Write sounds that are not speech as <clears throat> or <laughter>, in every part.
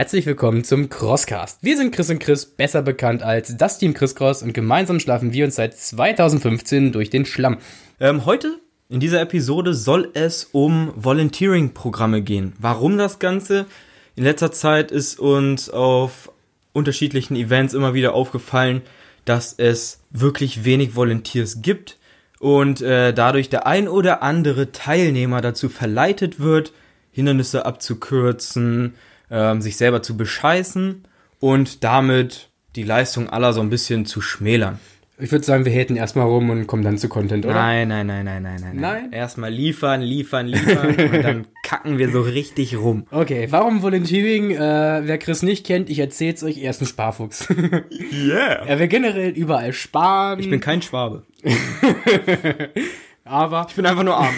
Herzlich willkommen zum Crosscast. Wir sind Chris und Chris, besser bekannt als das Team Chris Cross und gemeinsam schlafen wir uns seit 2015 durch den Schlamm. Ähm, heute in dieser Episode soll es um Volunteering-Programme gehen. Warum das Ganze? In letzter Zeit ist uns auf unterschiedlichen Events immer wieder aufgefallen, dass es wirklich wenig Volunteers gibt und äh, dadurch der ein oder andere Teilnehmer dazu verleitet wird, Hindernisse abzukürzen, ähm, sich selber zu bescheißen und damit die Leistung aller so ein bisschen zu schmälern. Ich würde sagen, wir hätten erstmal rum und kommen dann zu Content, oder? Nein, nein, nein, nein, nein, nein. Nein? Erstmal liefern, liefern, liefern <laughs> und dann kacken wir so richtig rum. Okay, warum Volunteering? Äh, wer Chris nicht kennt, ich erzähl's euch, er ist ein Sparfuchs. <laughs> Yeah. er will generell überall sparen. Ich bin kein Schwabe. <laughs> aber Ich bin einfach nur arm.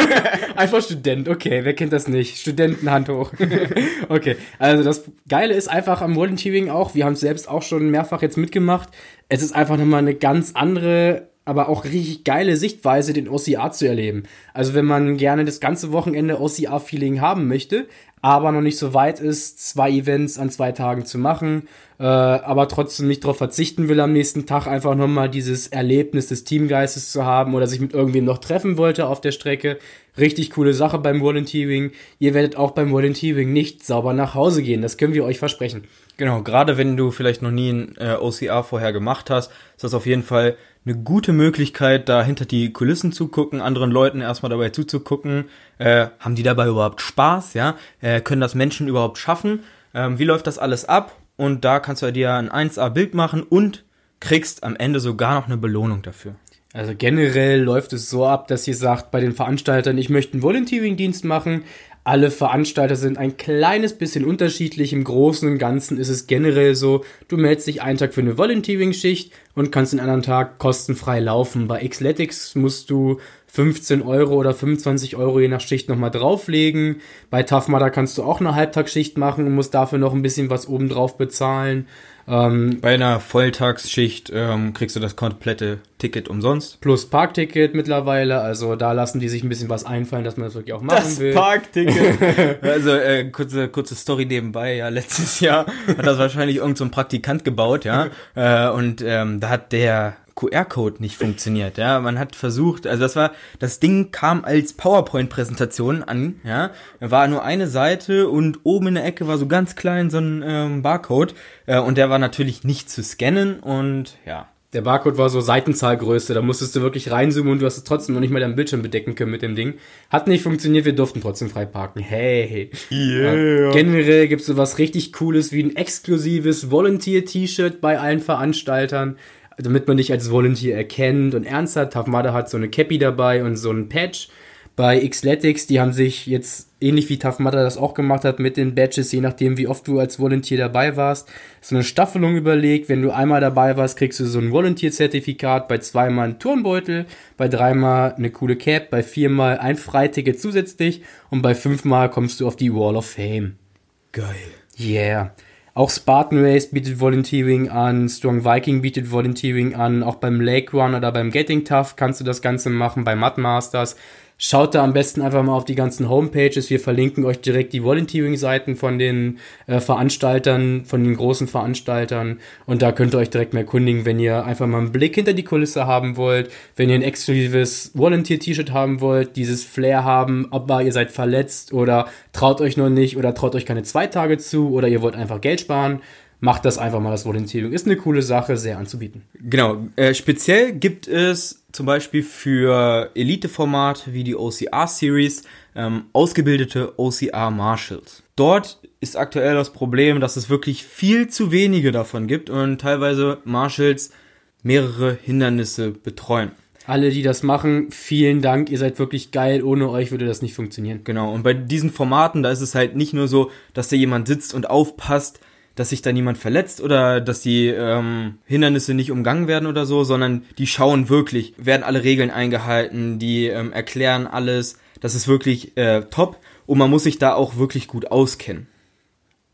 <laughs> Einfach Student, okay, wer kennt das nicht? Studentenhand hoch. <laughs> okay, also das Geile ist einfach am Volunteering auch, wir haben es selbst auch schon mehrfach jetzt mitgemacht, es ist einfach nochmal eine ganz andere, aber auch richtig geile Sichtweise, den OCR zu erleben. Also wenn man gerne das ganze Wochenende OCR-Feeling haben möchte, aber noch nicht so weit ist, zwei Events an zwei Tagen zu machen, äh, aber trotzdem nicht darauf verzichten will, am nächsten Tag einfach nochmal dieses Erlebnis des Teamgeistes zu haben oder sich mit irgendwem noch treffen wollte auf der Strecke. Richtig coole Sache beim Volunteering. Ihr werdet auch beim Volunteering nicht sauber nach Hause gehen, das können wir euch versprechen. Genau, gerade wenn du vielleicht noch nie ein äh, OCR vorher gemacht hast, ist das auf jeden Fall eine gute Möglichkeit, da hinter die Kulissen zu gucken, anderen Leuten erstmal dabei zuzugucken. Äh, haben die dabei überhaupt Spaß, ja? Äh, können das Menschen überhaupt schaffen? Ähm, wie läuft das alles ab? Und da kannst du dir ein 1A-Bild machen und kriegst am Ende sogar noch eine Belohnung dafür. Also generell läuft es so ab, dass ihr sagt bei den Veranstaltern, ich möchte einen Volunteering-Dienst machen. Alle Veranstalter sind ein kleines bisschen unterschiedlich. Im Großen und Ganzen ist es generell so, du meldest dich einen Tag für eine Volunteering-Schicht und kannst den anderen Tag kostenfrei laufen. Bei Xletics musst du 15 Euro oder 25 Euro je nach Schicht nochmal drauflegen. Bei Tough Mudder kannst du auch eine Halbtagsschicht machen und musst dafür noch ein bisschen was obendrauf bezahlen. Ähm, Bei einer Volltagsschicht ähm, kriegst du das komplette Ticket umsonst. plus Parkticket mittlerweile, also da lassen die sich ein bisschen was einfallen, dass man das wirklich auch machen will. Parkticket. <laughs> also äh, kurze kurze Story nebenbei. Ja, letztes Jahr hat das wahrscheinlich irgend so ein Praktikant gebaut, ja. <laughs> äh, und ähm, da hat der QR-Code nicht funktioniert, ja. Man hat versucht, also das war, das Ding kam als PowerPoint-Präsentation an, ja. War nur eine Seite und oben in der Ecke war so ganz klein so ein ähm, Barcode äh, und der war natürlich nicht zu scannen und ja. Der Barcode war so Seitenzahlgröße, da musstest du wirklich reinzoomen und du hast es trotzdem noch nicht mal deinen Bildschirm bedecken können mit dem Ding. Hat nicht funktioniert, wir durften trotzdem frei parken. Hey. Yeah. Generell gibt es sowas richtig Cooles wie ein exklusives Volunteer-T-Shirt bei allen Veranstaltern, damit man dich als Volunteer erkennt und ernst hat. Tafmada hat so eine Cappy dabei und so ein Patch. Bei Xletics, die haben sich jetzt ähnlich wie Mudder das auch gemacht hat mit den Badges, je nachdem wie oft du als Volunteer dabei warst, so eine Staffelung überlegt. Wenn du einmal dabei warst, kriegst du so ein Volunteer-Zertifikat, bei zweimal einen Turnbeutel, bei dreimal eine coole Cap, bei viermal ein Freiticket zusätzlich und bei fünfmal kommst du auf die Wall of Fame. Geil. Yeah. Auch Spartan Race bietet Volunteering an, Strong Viking bietet Volunteering an, auch beim Lake Run oder beim Getting Tough kannst du das Ganze machen, bei Mud Masters. Schaut da am besten einfach mal auf die ganzen Homepages. Wir verlinken euch direkt die Volunteering-Seiten von den äh, Veranstaltern, von den großen Veranstaltern. Und da könnt ihr euch direkt mal erkundigen, wenn ihr einfach mal einen Blick hinter die Kulisse haben wollt, wenn ihr ein exklusives Volunteer-T-Shirt haben wollt, dieses Flair haben, aber ihr seid verletzt oder traut euch noch nicht oder traut euch keine zwei Tage zu oder ihr wollt einfach Geld sparen. Macht das einfach mal, das Volunteering. Ist eine coole Sache, sehr anzubieten. Genau, äh, speziell gibt es zum Beispiel für Elite-Format wie die OCR-Series ähm, ausgebildete OCR-Marshals. Dort ist aktuell das Problem, dass es wirklich viel zu wenige davon gibt und teilweise Marshals mehrere Hindernisse betreuen. Alle, die das machen, vielen Dank. Ihr seid wirklich geil. Ohne euch würde das nicht funktionieren. Genau, und bei diesen Formaten, da ist es halt nicht nur so, dass da jemand sitzt und aufpasst, dass sich da niemand verletzt oder dass die ähm, Hindernisse nicht umgangen werden oder so, sondern die schauen wirklich, werden alle Regeln eingehalten, die ähm, erklären alles. Das ist wirklich äh, top und man muss sich da auch wirklich gut auskennen.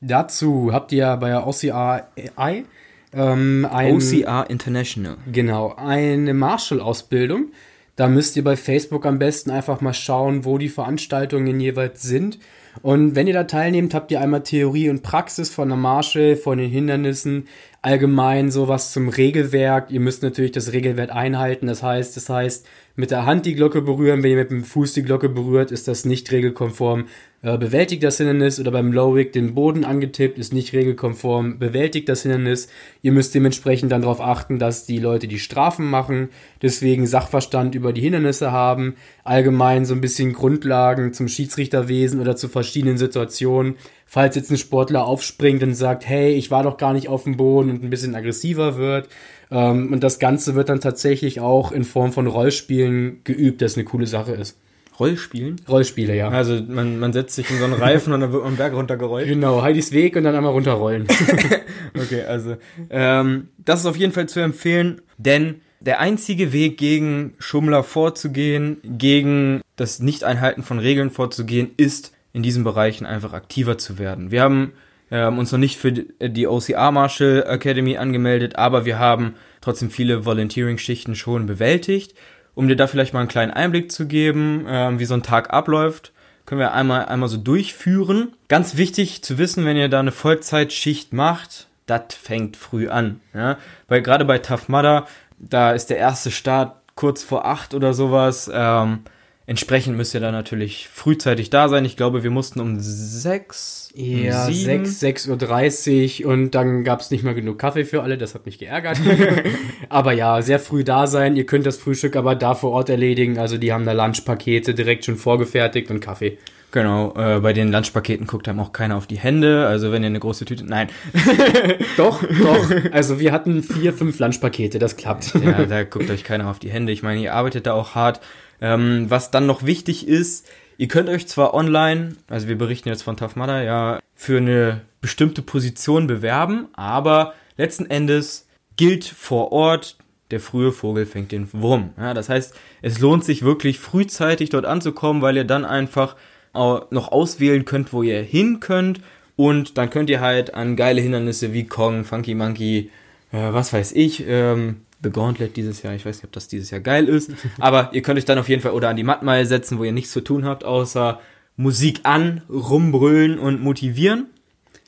Dazu habt ihr bei OCRI ähm, ein, OCR International. genau, eine Marshall-Ausbildung. Da müsst ihr bei Facebook am besten einfach mal schauen, wo die Veranstaltungen jeweils sind. Und wenn ihr da teilnehmt, habt ihr einmal Theorie und Praxis von der Marche, von den Hindernissen, allgemein sowas zum Regelwerk. Ihr müsst natürlich das Regelwerk einhalten. Das heißt, das heißt, mit der Hand die Glocke berühren. Wenn ihr mit dem Fuß die Glocke berührt, ist das nicht regelkonform. Äh, bewältigt das Hindernis oder beim Low-Rig den Boden angetippt, ist nicht regelkonform. Bewältigt das Hindernis. Ihr müsst dementsprechend dann darauf achten, dass die Leute die Strafen machen. Deswegen Sachverstand über die Hindernisse haben. Allgemein so ein bisschen Grundlagen zum Schiedsrichterwesen oder zu verschiedenen Situationen. Falls jetzt ein Sportler aufspringt und sagt, hey, ich war doch gar nicht auf dem Boden und ein bisschen aggressiver wird, ähm, und das Ganze wird dann tatsächlich auch in Form von Rollspielen geübt, das eine coole Sache ist. Rollspielen? Rollspiele, ja. Also man, man setzt sich in so einen Reifen und dann wird man Berg runtergerollt. Genau, Heidis Weg und dann einmal runterrollen. <laughs> okay, also ähm, das ist auf jeden Fall zu empfehlen, denn der einzige Weg gegen Schummler vorzugehen, gegen das Nicht-Einhalten von Regeln vorzugehen, ist in diesen Bereichen einfach aktiver zu werden. Wir haben haben uns noch nicht für die OCR Marshall Academy angemeldet, aber wir haben trotzdem viele Volunteering-Schichten schon bewältigt. Um dir da vielleicht mal einen kleinen Einblick zu geben, äh, wie so ein Tag abläuft, können wir einmal, einmal so durchführen. Ganz wichtig zu wissen, wenn ihr da eine Vollzeitschicht macht, das fängt früh an. Ja? Weil gerade bei Tough Mudder, da ist der erste Start kurz vor acht oder sowas. Ähm, Entsprechend müsst ihr da natürlich frühzeitig da sein. Ich glaube, wir mussten um sechs, ja, um sechs, sechs Uhr dreißig und dann gab es nicht mal genug Kaffee für alle. Das hat mich geärgert. <laughs> aber ja, sehr früh da sein. Ihr könnt das Frühstück aber da vor Ort erledigen. Also die haben da Lunchpakete direkt schon vorgefertigt und Kaffee. Genau, äh, bei den Lunchpaketen guckt einem auch keiner auf die Hände. Also wenn ihr eine große Tüte. Nein. <laughs> doch, doch. <laughs> Also wir hatten vier, fünf Lunchpakete, das klappt. ja, da guckt euch keiner auf die Hände. Ich meine, ihr arbeitet da auch hart. Ähm, was dann noch wichtig ist, ihr könnt euch zwar online, also wir berichten jetzt von Tough Mudder, ja, für eine bestimmte Position bewerben, aber letzten Endes gilt vor Ort, der frühe Vogel fängt den Wurm. Ja, das heißt, es lohnt sich wirklich frühzeitig dort anzukommen, weil ihr dann einfach noch auswählen könnt, wo ihr hin könnt und dann könnt ihr halt an geile Hindernisse wie Kong, Funky Monkey, äh, was weiß ich, ähm, The Gauntlet dieses Jahr. Ich weiß nicht, ob das dieses Jahr geil ist. <laughs> Aber ihr könnt euch dann auf jeden Fall oder an die Mattmeile setzen, wo ihr nichts zu tun habt, außer Musik an, rumbrüllen und motivieren.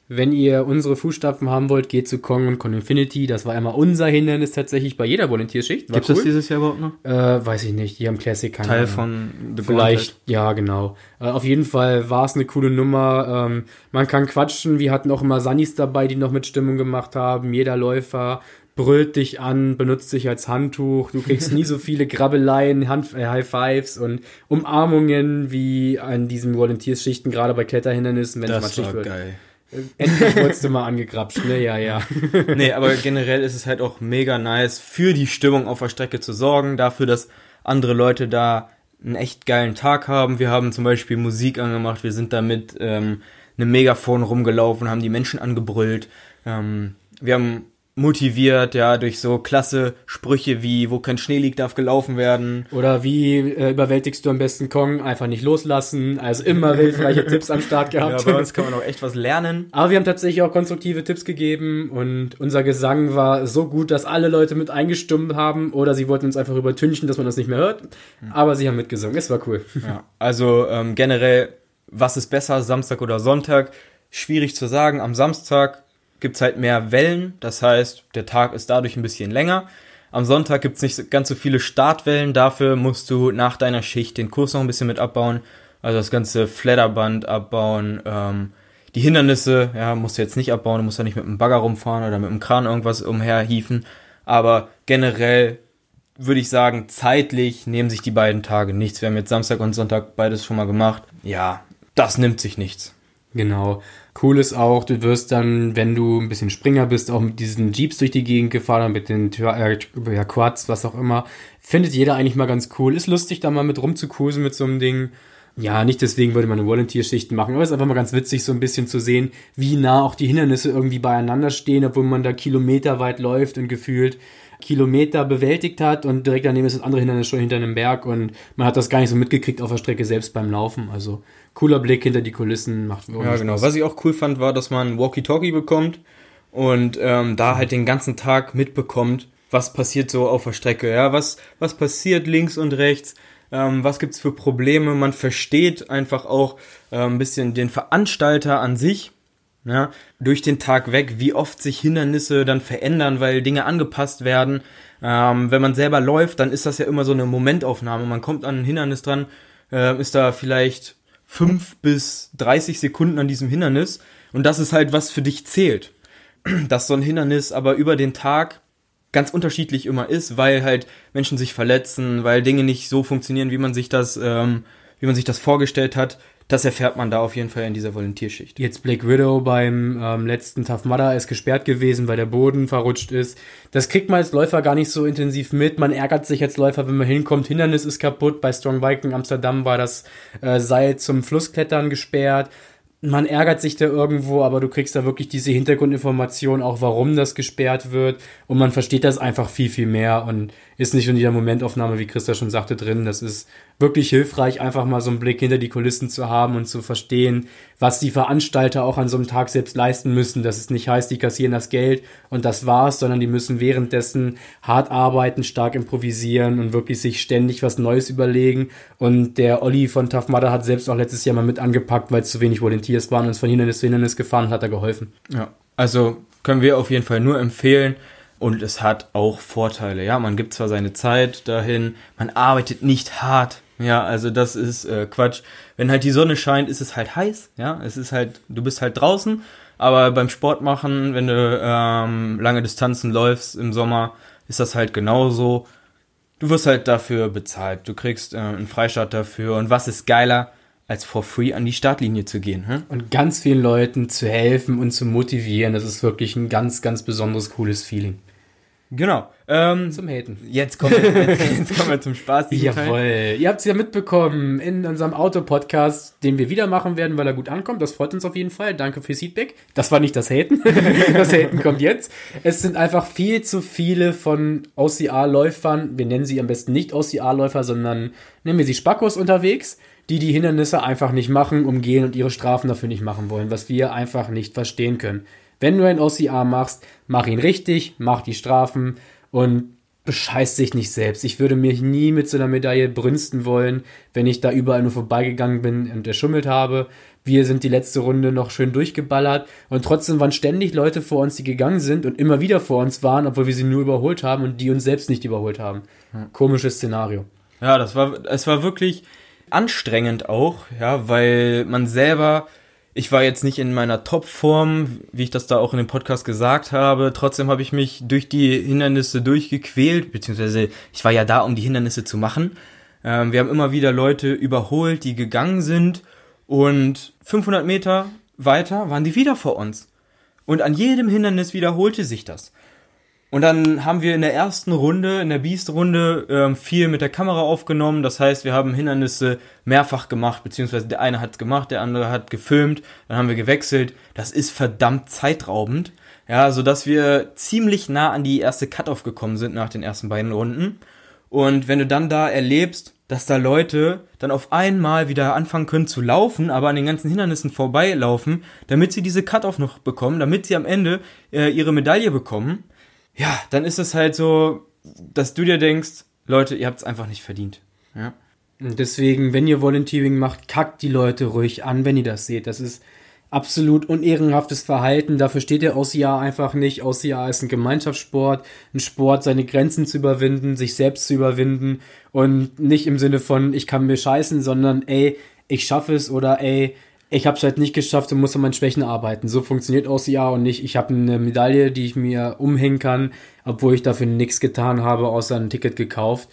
Wenn ihr unsere Fußstapfen haben wollt, geht zu Kong und Con Infinity. Das war einmal unser Hindernis tatsächlich bei jeder Volunteerschicht. Gibt es cool. das dieses Jahr überhaupt noch? Äh, weiß ich nicht. Die haben Classic keine Teil von The Vielleicht, Gauntlet. ja, genau. Äh, auf jeden Fall war es eine coole Nummer. Ähm, man kann quatschen. Wir hatten auch immer Sunnis dabei, die noch mit Stimmung gemacht haben. Jeder Läufer brüllt dich an, benutzt dich als Handtuch. Du kriegst nie so <laughs> viele Grabbeleien, Hand, äh, High Fives und Umarmungen wie an diesen Volunteerschichten, gerade bei Kletterhindernissen, wenn das es matschig wird. Geil. Äh, endlich wurdest du mal angegrapscht, ne? Ja, ja. <laughs> nee, aber generell ist es halt auch mega nice, für die Stimmung auf der Strecke zu sorgen, dafür, dass andere Leute da einen echt geilen Tag haben. Wir haben zum Beispiel Musik angemacht, wir sind da mit ähm, einem Megafon rumgelaufen, haben die Menschen angebrüllt. Ähm, wir haben motiviert, ja, durch so klasse Sprüche wie, wo kein Schnee liegt, darf gelaufen werden. Oder wie äh, überwältigst du am besten Kong? Einfach nicht loslassen. Also immer hilfreiche <laughs> Tipps am Start gehabt. Ja, bei uns kann man auch echt was lernen. Aber wir haben tatsächlich auch konstruktive Tipps gegeben und unser Gesang war so gut, dass alle Leute mit eingestimmt haben oder sie wollten uns einfach übertünchen, dass man das nicht mehr hört. Aber sie haben mitgesungen. Es war cool. Ja, also ähm, generell, was ist besser, Samstag oder Sonntag? Schwierig zu sagen. Am Samstag gibt es halt mehr Wellen. Das heißt, der Tag ist dadurch ein bisschen länger. Am Sonntag gibt es nicht ganz so viele Startwellen. Dafür musst du nach deiner Schicht den Kurs noch ein bisschen mit abbauen. Also das ganze Flatterband abbauen. Ähm, die Hindernisse, ja, musst du jetzt nicht abbauen. Du musst ja nicht mit dem Bagger rumfahren oder mit dem Kran irgendwas umherhieven. Aber generell würde ich sagen, zeitlich nehmen sich die beiden Tage nichts. Wir haben jetzt Samstag und Sonntag beides schon mal gemacht. Ja, das nimmt sich nichts. Genau. Cool ist auch, du wirst dann, wenn du ein bisschen Springer bist, auch mit diesen Jeeps durch die Gegend gefahren, mit den äh, ja, Quads, was auch immer. Findet jeder eigentlich mal ganz cool. Ist lustig, da mal mit rumzucruisen mit so einem Ding. Ja, nicht deswegen würde man eine Volunteer-Schichten machen, aber es ist einfach mal ganz witzig, so ein bisschen zu sehen, wie nah auch die Hindernisse irgendwie beieinander stehen, obwohl man da kilometerweit läuft und gefühlt Kilometer bewältigt hat und direkt daneben ist das andere Hindernis schon hinter einem Berg und man hat das gar nicht so mitgekriegt auf der Strecke selbst beim Laufen. Also cooler Blick hinter die Kulissen macht wirklich Ja, genau. Spaß. Was ich auch cool fand, war, dass man Walkie-Talkie bekommt und ähm, da halt den ganzen Tag mitbekommt, was passiert so auf der Strecke. Ja, was, was passiert links und rechts. ähm, was gibt's für Probleme. Man versteht einfach auch äh, ein bisschen den Veranstalter an sich. Ja, durch den Tag weg, wie oft sich Hindernisse dann verändern, weil Dinge angepasst werden. Ähm, wenn man selber läuft, dann ist das ja immer so eine Momentaufnahme. Man kommt an ein Hindernis dran, äh, ist da vielleicht fünf bis dreißig Sekunden an diesem Hindernis und das ist halt was für dich zählt. <clears throat> Dass so ein Hindernis aber über den Tag ganz unterschiedlich immer ist, weil halt Menschen sich verletzen, weil Dinge nicht so funktionieren, wie man sich das, ähm, wie man sich das vorgestellt hat. Das erfährt man da auf jeden Fall in dieser Volontärschicht. Jetzt Black Widow beim ähm, letzten Tough Mudder ist gesperrt gewesen, weil der Boden verrutscht ist. Das kriegt man als Läufer gar nicht so intensiv mit. Man ärgert sich als Läufer, wenn man hinkommt. Hindernis ist kaputt. Bei Strong Viking Amsterdam war das äh, Seil zum Flussklettern gesperrt man ärgert sich da irgendwo, aber du kriegst da wirklich diese Hintergrundinformation, auch warum das gesperrt wird. Und man versteht das einfach viel, viel mehr und ist nicht in dieser Momentaufnahme, wie Christa schon sagte, drin. Das ist wirklich hilfreich, einfach mal so einen Blick hinter die Kulissen zu haben und zu verstehen, was die Veranstalter auch an so einem Tag selbst leisten müssen. Dass es nicht heißt, die kassieren das Geld und das war's, sondern die müssen währenddessen hart arbeiten, stark improvisieren und wirklich sich ständig was Neues überlegen. Und der Olli von Tough Mudder hat selbst auch letztes Jahr mal mit angepackt, weil es zu wenig Volunteers waren und ist von Hindernis zu Hindernis gefahren hat er geholfen. Ja, also können wir auf jeden Fall nur empfehlen. Und es hat auch Vorteile. Ja, man gibt zwar seine Zeit dahin, man arbeitet nicht hart, ja, also das ist äh, Quatsch. Wenn halt die Sonne scheint, ist es halt heiß. Ja, es ist halt, du bist halt draußen. Aber beim Sport machen, wenn du ähm, lange Distanzen läufst im Sommer, ist das halt genauso. Du wirst halt dafür bezahlt. Du kriegst äh, einen Freistaat dafür. Und was ist geiler, als for free an die Startlinie zu gehen? Hm? Und ganz vielen Leuten zu helfen und zu motivieren, das ist wirklich ein ganz, ganz besonderes, cooles Feeling. Genau. Ähm, zum Haten. Jetzt kommen wir, jetzt, <laughs> jetzt kommen wir zum Spaß. Jawohl. Ihr habt es ja mitbekommen in unserem Auto-Podcast, den wir wieder machen werden, weil er gut ankommt. Das freut uns auf jeden Fall. Danke fürs Feedback. Das war nicht das Haten. <laughs> das Haten kommt jetzt. Es sind einfach viel zu viele von OCR-Läufern. Wir nennen sie am besten nicht OCR-Läufer, sondern nennen wir sie Spackos unterwegs die die Hindernisse einfach nicht machen, umgehen und ihre Strafen dafür nicht machen wollen, was wir einfach nicht verstehen können. Wenn du ein OCR machst, mach ihn richtig, mach die Strafen und bescheiß dich nicht selbst. Ich würde mich nie mit so einer Medaille brünsten wollen, wenn ich da überall nur vorbeigegangen bin und erschummelt habe. Wir sind die letzte Runde noch schön durchgeballert und trotzdem waren ständig Leute vor uns, die gegangen sind und immer wieder vor uns waren, obwohl wir sie nur überholt haben und die uns selbst nicht überholt haben. Komisches Szenario. Ja, das war, es war wirklich anstrengend auch, ja, weil man selber ich war jetzt nicht in meiner Topform, wie ich das da auch in dem Podcast gesagt habe. Trotzdem habe ich mich durch die Hindernisse durchgequält, beziehungsweise ich war ja da, um die Hindernisse zu machen. Ähm, wir haben immer wieder Leute überholt, die gegangen sind und 500 Meter weiter waren die wieder vor uns. Und an jedem Hindernis wiederholte sich das. Und dann haben wir in der ersten Runde, in der Beast-Runde, ähm, viel mit der Kamera aufgenommen. Das heißt, wir haben Hindernisse mehrfach gemacht, beziehungsweise der eine hat gemacht, der andere hat gefilmt, dann haben wir gewechselt. Das ist verdammt zeitraubend. Ja, so dass wir ziemlich nah an die erste Cut-Off gekommen sind nach den ersten beiden Runden. Und wenn du dann da erlebst, dass da Leute dann auf einmal wieder anfangen können zu laufen, aber an den ganzen Hindernissen vorbeilaufen, damit sie diese Cut-Off noch bekommen, damit sie am Ende äh, ihre Medaille bekommen, ja, dann ist es halt so, dass du dir denkst, Leute, ihr habt es einfach nicht verdient. Ja. Und deswegen, wenn ihr Volunteering macht, kackt die Leute ruhig an, wenn ihr das seht. Das ist absolut unehrenhaftes Verhalten. Dafür steht der OCA einfach nicht. OCA ist ein Gemeinschaftssport, ein Sport, seine Grenzen zu überwinden, sich selbst zu überwinden und nicht im Sinne von, ich kann mir scheißen, sondern ey, ich schaffe es oder ey, ich habe es halt nicht geschafft und muss an meinen Schwächen arbeiten. So funktioniert OCR und nicht, ich habe eine Medaille, die ich mir umhängen kann, obwohl ich dafür nichts getan habe, außer ein Ticket gekauft.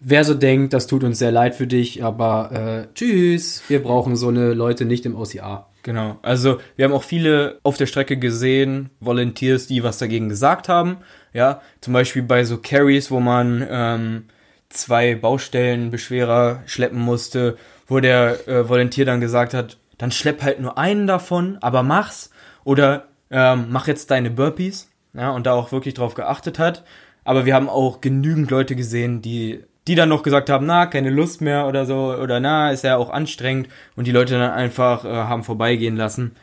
Wer so denkt, das tut uns sehr leid für dich, aber äh, tschüss, wir brauchen so eine Leute nicht im OCR. Genau, also wir haben auch viele auf der Strecke gesehen, Volunteers, die was dagegen gesagt haben. Ja, zum Beispiel bei so Carries, wo man ähm, zwei Baustellenbeschwerer schleppen musste, wo der äh, Volunteer dann gesagt hat, dann schlepp halt nur einen davon, aber mach's. Oder ähm, mach jetzt deine Burpees. Ja, und da auch wirklich drauf geachtet hat. Aber wir haben auch genügend Leute gesehen, die, die dann noch gesagt haben, na, keine Lust mehr oder so, oder na, ist ja auch anstrengend. Und die Leute dann einfach äh, haben vorbeigehen lassen.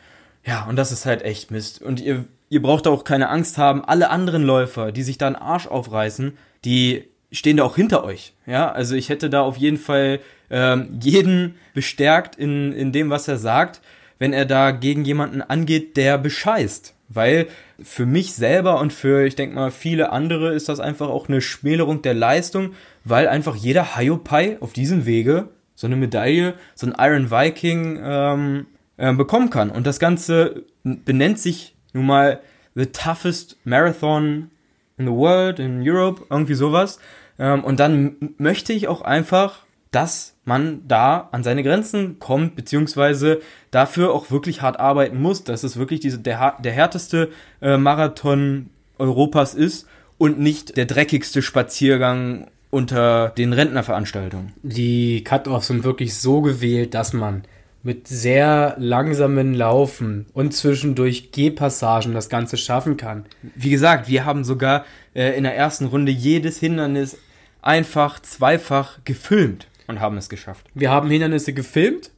Ja, und das ist halt echt Mist. Und ihr, ihr braucht auch keine Angst haben. Alle anderen Läufer, die sich da einen Arsch aufreißen, die stehen da auch hinter euch. Ja, also ich hätte da auf jeden Fall ähm, jeden bestärkt in, in dem, was er sagt, wenn er da gegen jemanden angeht, der bescheißt. Weil für mich selber und für, ich denke mal, viele andere ist das einfach auch eine Schmälerung der Leistung, weil einfach jeder Hiopai auf diesem Wege so eine Medaille, so ein Iron Viking ähm, äh, bekommen kann. Und das Ganze benennt sich nun mal The Toughest Marathon in the World, in Europe, irgendwie sowas. Ähm, und dann möchte ich auch einfach, dass man da an seine Grenzen kommt, beziehungsweise dafür auch wirklich hart arbeiten muss, dass es wirklich diese, der, der härteste äh, Marathon Europas ist und nicht der dreckigste Spaziergang unter den Rentnerveranstaltungen. Die Cut-Offs sind wirklich so gewählt, dass man mit sehr langsamen Laufen und zwischendurch Gehpassagen das Ganze schaffen kann. Wie gesagt, wir haben sogar äh, in der ersten Runde jedes Hindernis einfach zweifach gefilmt und haben es geschafft. Wir haben Hindernisse gefilmt,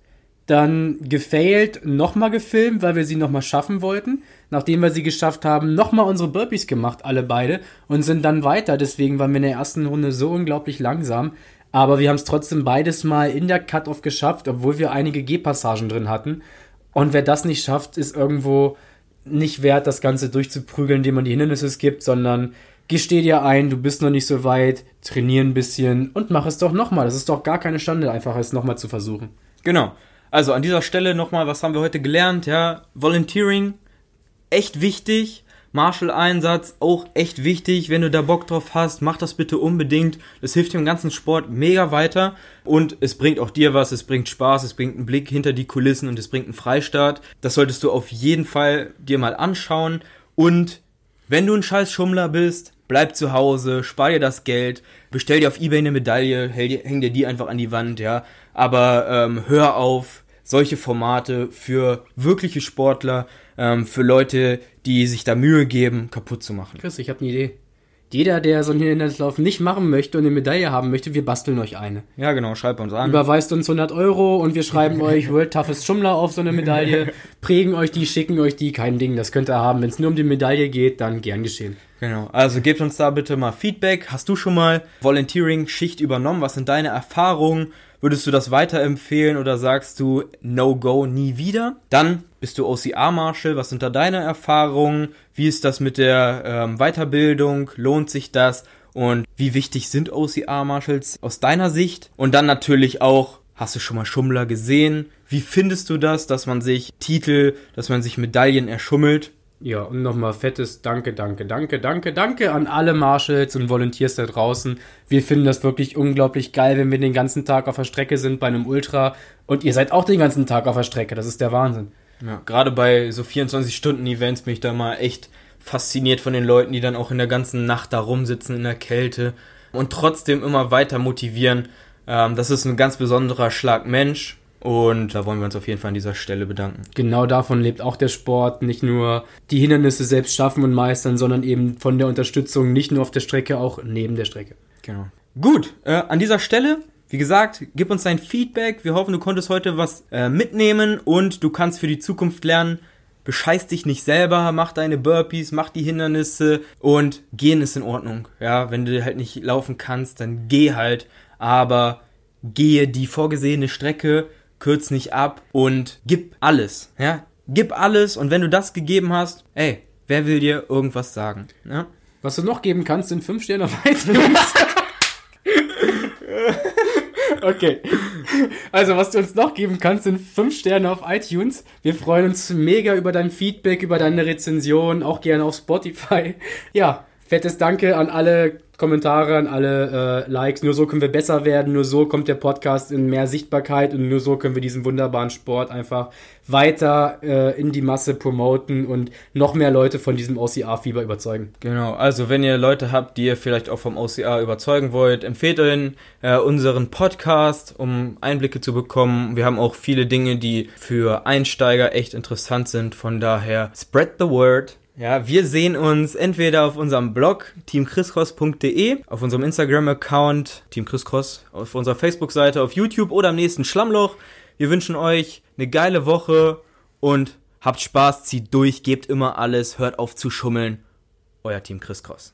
dann gefailt, nochmal gefilmt, weil wir sie nochmal schaffen wollten. Nachdem wir sie geschafft haben, nochmal unsere Burpees gemacht, alle beide, und sind dann weiter. Deswegen waren wir in der ersten Runde so unglaublich langsam. Aber wir haben es trotzdem beides mal in der Cut-Off geschafft, obwohl wir einige Gehpassagen drin hatten. Und wer das nicht schafft, ist irgendwo nicht wert, das Ganze durchzuprügeln, indem man die Hindernisse gibt, sondern gesteh dir ein, du bist noch nicht so weit, trainier ein bisschen und mach es doch nochmal. Das ist doch gar keine Stande, einfach es nochmal zu versuchen. Genau. Also an dieser Stelle nochmal, was haben wir heute gelernt? Ja, Volunteering, echt wichtig. Marshall-Einsatz, auch echt wichtig. Wenn du da Bock drauf hast, mach das bitte unbedingt. Das hilft dem ganzen Sport mega weiter. Und es bringt auch dir was, es bringt Spaß, es bringt einen Blick hinter die Kulissen und es bringt einen Freistaat. Das solltest du auf jeden Fall dir mal anschauen. Und wenn du ein scheiß Schummler bist, bleib zu Hause, spar dir das Geld, bestell dir auf Ebay eine Medaille, häng dir die einfach an die Wand, ja. Aber ähm, hör auf, solche Formate für wirkliche Sportler, ähm, für Leute, die sich da Mühe geben, kaputt zu machen. Chris, ich habe eine Idee. Jeder, der so einen Hindernislauf nicht machen möchte und eine Medaille haben möchte, wir basteln euch eine. Ja, genau, schreibt uns an. Überweist uns 100 Euro und wir schreiben <laughs> euch World Toughest Schummler auf so eine Medaille, <laughs> prägen euch die, schicken euch die, kein Ding, das könnt ihr haben. Wenn es nur um die Medaille geht, dann gern geschehen. Genau, also gebt uns da bitte mal Feedback. Hast du schon mal Volunteering-Schicht übernommen? Was sind deine Erfahrungen? Würdest du das weiterempfehlen oder sagst du No Go nie wieder? Dann bist du OCR-Marshal. Was sind da deine Erfahrungen? Wie ist das mit der ähm, Weiterbildung? Lohnt sich das? Und wie wichtig sind OCR-Marshals aus deiner Sicht? Und dann natürlich auch, hast du schon mal Schummler gesehen? Wie findest du das, dass man sich Titel, dass man sich Medaillen erschummelt? Ja, und nochmal fettes Danke, danke, danke, danke, danke an alle Marshals und Volunteers da draußen. Wir finden das wirklich unglaublich geil, wenn wir den ganzen Tag auf der Strecke sind bei einem Ultra. Und ihr seid auch den ganzen Tag auf der Strecke. Das ist der Wahnsinn. Ja, gerade bei so 24-Stunden-Events bin ich da mal echt fasziniert von den Leuten, die dann auch in der ganzen Nacht da rumsitzen in der Kälte und trotzdem immer weiter motivieren. Ähm, das ist ein ganz besonderer Schlag Mensch und da wollen wir uns auf jeden Fall an dieser Stelle bedanken. Genau davon lebt auch der Sport. Nicht nur die Hindernisse selbst schaffen und meistern, sondern eben von der Unterstützung nicht nur auf der Strecke, auch neben der Strecke. Genau. Gut, äh, an dieser Stelle, wie gesagt, gib uns dein Feedback. Wir hoffen, du konntest heute was äh, mitnehmen und du kannst für die Zukunft lernen. Bescheiß dich nicht selber, mach deine Burpees, mach die Hindernisse und gehen ist in Ordnung. Ja, wenn du halt nicht laufen kannst, dann geh halt. Aber gehe die vorgesehene Strecke kürz nicht ab und gib alles, ja? Gib alles und wenn du das gegeben hast, ey, wer will dir irgendwas sagen, ja? Was du noch geben kannst, sind fünf Sterne auf <laughs> iTunes. <laughs> okay. Also, was du uns noch geben kannst, sind fünf Sterne auf iTunes. Wir freuen uns mega über dein Feedback, über deine Rezension, auch gerne auf Spotify. Ja, fettes Danke an alle Kommentare, an alle äh, Likes. Nur so können wir besser werden, nur so kommt der Podcast in mehr Sichtbarkeit und nur so können wir diesen wunderbaren Sport einfach weiter äh, in die Masse promoten und noch mehr Leute von diesem OCR-Fieber überzeugen. Genau, also wenn ihr Leute habt, die ihr vielleicht auch vom OCR überzeugen wollt, empfehlt ihnen äh, unseren Podcast, um Einblicke zu bekommen. Wir haben auch viele Dinge, die für Einsteiger echt interessant sind. Von daher, spread the word. Ja, wir sehen uns entweder auf unserem Blog teamchriscross.de, auf unserem Instagram-Account teamchriscross, auf unserer Facebook-Seite, auf YouTube oder am nächsten Schlammloch. Wir wünschen euch eine geile Woche und habt Spaß, zieht durch, gebt immer alles, hört auf zu schummeln. Euer Team Chris Cross.